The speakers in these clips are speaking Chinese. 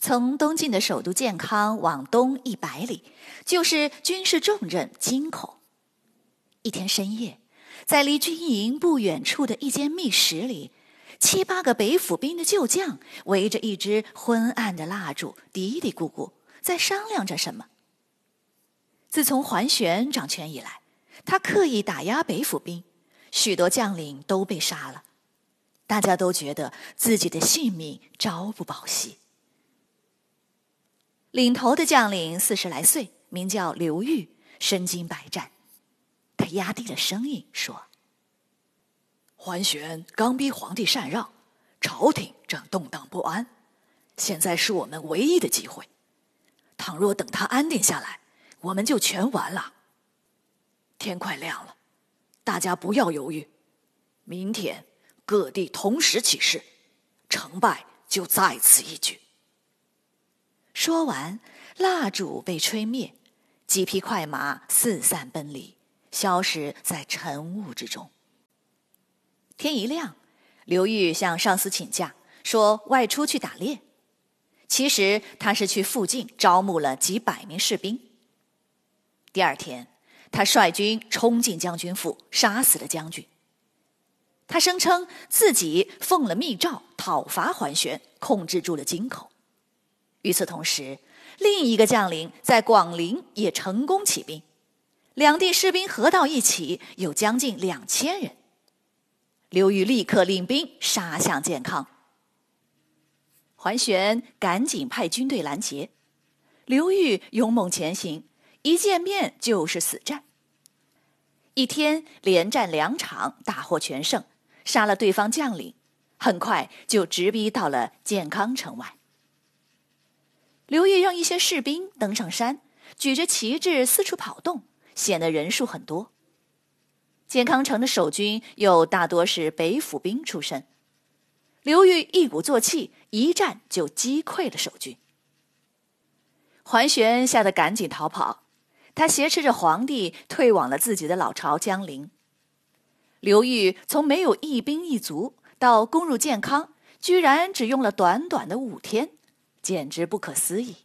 从东晋的首都建康往东一百里，就是军事重镇京口。一天深夜，在离军营不远处的一间密室里，七八个北府兵的旧将围着一支昏暗的蜡烛，嘀嘀咕咕，在商量着什么。自从桓玄掌权以来，他刻意打压北府兵，许多将领都被杀了，大家都觉得自己的性命朝不保夕。领头的将领四十来岁，名叫刘裕，身经百战。他压低了声音说：“桓玄刚逼皇帝禅让，朝廷正动荡不安，现在是我们唯一的机会。倘若等他安定下来，我们就全完了。天快亮了，大家不要犹豫，明天各地同时起事，成败就在此一举。”说完，蜡烛被吹灭，几匹快马四散奔离，消失在晨雾之中。天一亮，刘裕向上司请假，说外出去打猎。其实他是去附近招募了几百名士兵。第二天，他率军冲进将军府，杀死了将军。他声称自己奉了密诏讨伐桓玄，控制住了京口。与此同时，另一个将领在广陵也成功起兵，两地士兵合到一起有将近两千人。刘裕立刻领兵杀向建康，桓玄赶紧派军队拦截，刘裕勇猛前行，一见面就是死战。一天连战两场，大获全胜，杀了对方将领，很快就直逼到了建康城外。刘裕让一些士兵登上山，举着旗帜四处跑动，显得人数很多。建康城的守军又大多是北府兵出身，刘裕一鼓作气，一战就击溃了守军。桓玄吓得赶紧逃跑，他挟持着皇帝退往了自己的老巢江陵。刘裕从没有一兵一卒到攻入建康，居然只用了短短的五天。简直不可思议。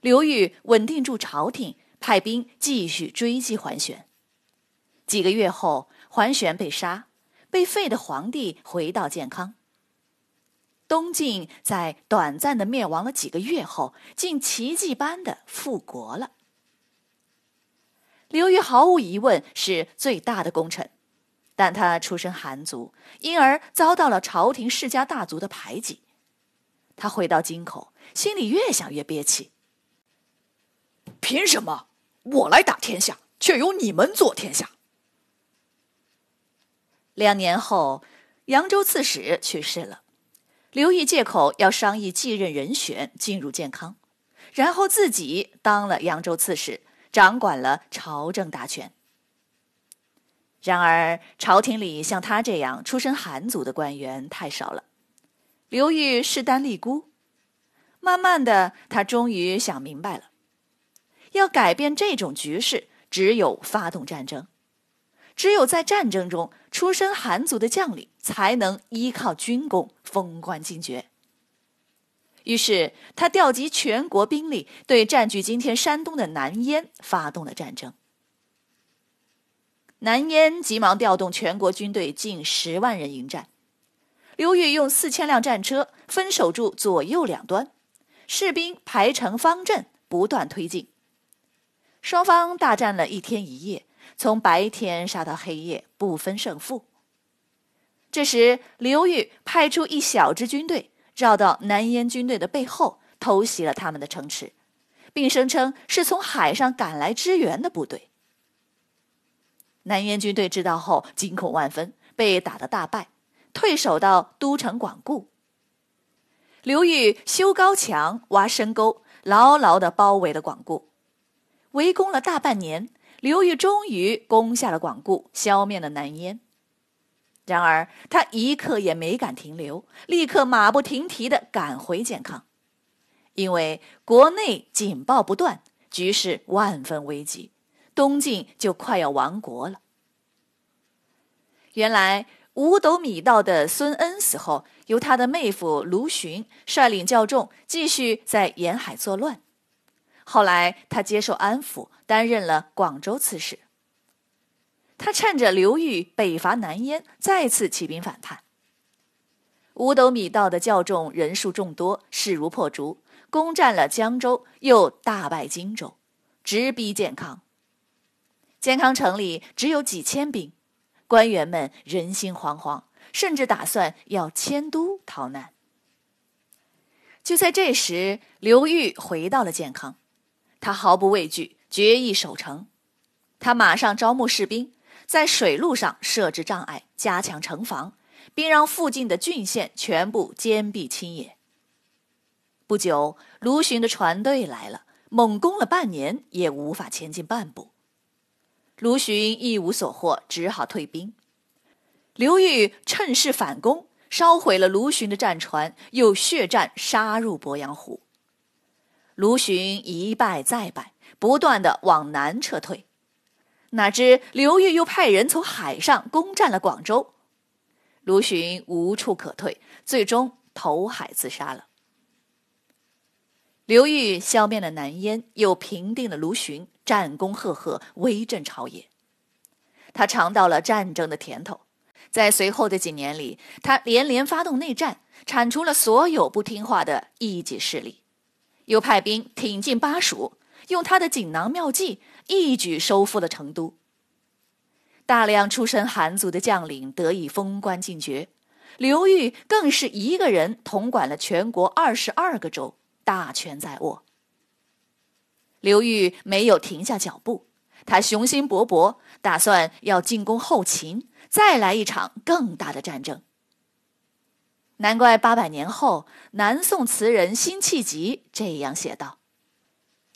刘裕稳定住朝廷，派兵继续追击桓玄。几个月后，桓玄被杀，被废的皇帝回到建康。东晋在短暂的灭亡了几个月后，竟奇迹般的复国了。刘裕毫无疑问是最大的功臣，但他出身寒族，因而遭到了朝廷世家大族的排挤。他回到京口，心里越想越憋气。凭什么我来打天下，却由你们做天下？两年后，扬州刺史去世了，刘裕借口要商议继任人选，进入健康，然后自己当了扬州刺史，掌管了朝政大权。然而，朝廷里像他这样出身寒族的官员太少了。刘裕势单力孤，慢慢的，他终于想明白了，要改变这种局势，只有发动战争，只有在战争中，出身寒族的将领才能依靠军功封官进爵。于是，他调集全国兵力，对占据今天山东的南燕发动了战争。南燕急忙调动全国军队近十万人迎战。刘裕用四千辆战车分守住左右两端，士兵排成方阵，不断推进。双方大战了一天一夜，从白天杀到黑夜，不分胜负。这时，刘裕派出一小支军队，绕到南燕军队的背后，偷袭了他们的城池，并声称是从海上赶来支援的部队。南燕军队知道后，惊恐万分。被打得大败，退守到都城广固。刘裕修高墙、挖深沟，牢牢地包围了广固。围攻了大半年，刘裕终于攻下了广固，消灭了南燕。然而他一刻也没敢停留，立刻马不停蹄地赶回建康，因为国内警报不断，局势万分危急，东晋就快要亡国了。原来五斗米道的孙恩死后，由他的妹夫卢循率领教众继续在沿海作乱。后来他接受安抚，担任了广州刺史。他趁着刘裕北伐南燕，再次起兵反叛。五斗米道的教众人数众多，势如破竹，攻占了江州，又大败荆州，直逼建康。建康城里只有几千兵，官员们人心惶惶，甚至打算要迁都逃难。就在这时，刘裕回到了建康，他毫不畏惧，决意守城。他马上招募士兵。在水路上设置障碍，加强城防，并让附近的郡县全部坚壁清野。不久，卢循的船队来了，猛攻了半年也无法前进半步。卢循一无所获，只好退兵。刘裕趁势反攻，烧毁了卢循的战船，又血战杀入鄱阳湖。卢循一败再败，不断的往南撤退。哪知刘裕又派人从海上攻占了广州，卢循无处可退，最终投海自杀了。刘裕消灭了南燕，又平定了卢循，战功赫赫，威震朝野。他尝到了战争的甜头，在随后的几年里，他连连发动内战，铲除了所有不听话的异己势力，又派兵挺进巴蜀。用他的锦囊妙计，一举收复了成都。大量出身寒族的将领得以封官进爵，刘裕更是一个人统管了全国二十二个州，大权在握。刘裕没有停下脚步，他雄心勃勃，打算要进攻后秦，再来一场更大的战争。难怪八百年后，南宋词人辛弃疾这样写道。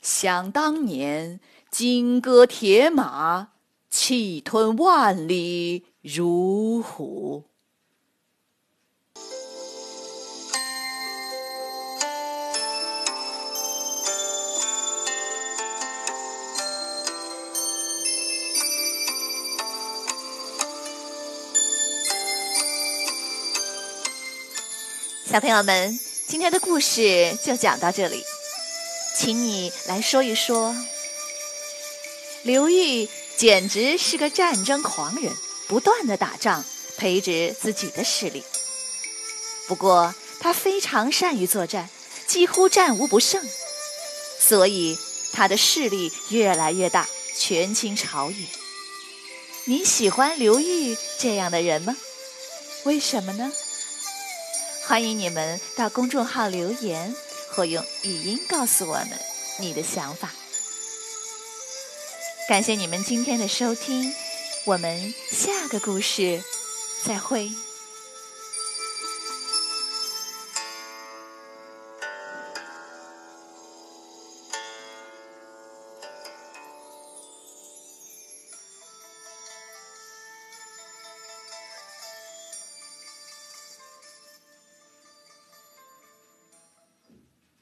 想当年，金戈铁马，气吞万里如虎。小朋友们，今天的故事就讲到这里。请你来说一说，刘裕简直是个战争狂人，不断的打仗，培植自己的势力。不过他非常善于作战，几乎战无不胜，所以他的势力越来越大，权倾朝野。你喜欢刘裕这样的人吗？为什么呢？欢迎你们到公众号留言。或用语音告诉我们你的想法。感谢你们今天的收听，我们下个故事再会。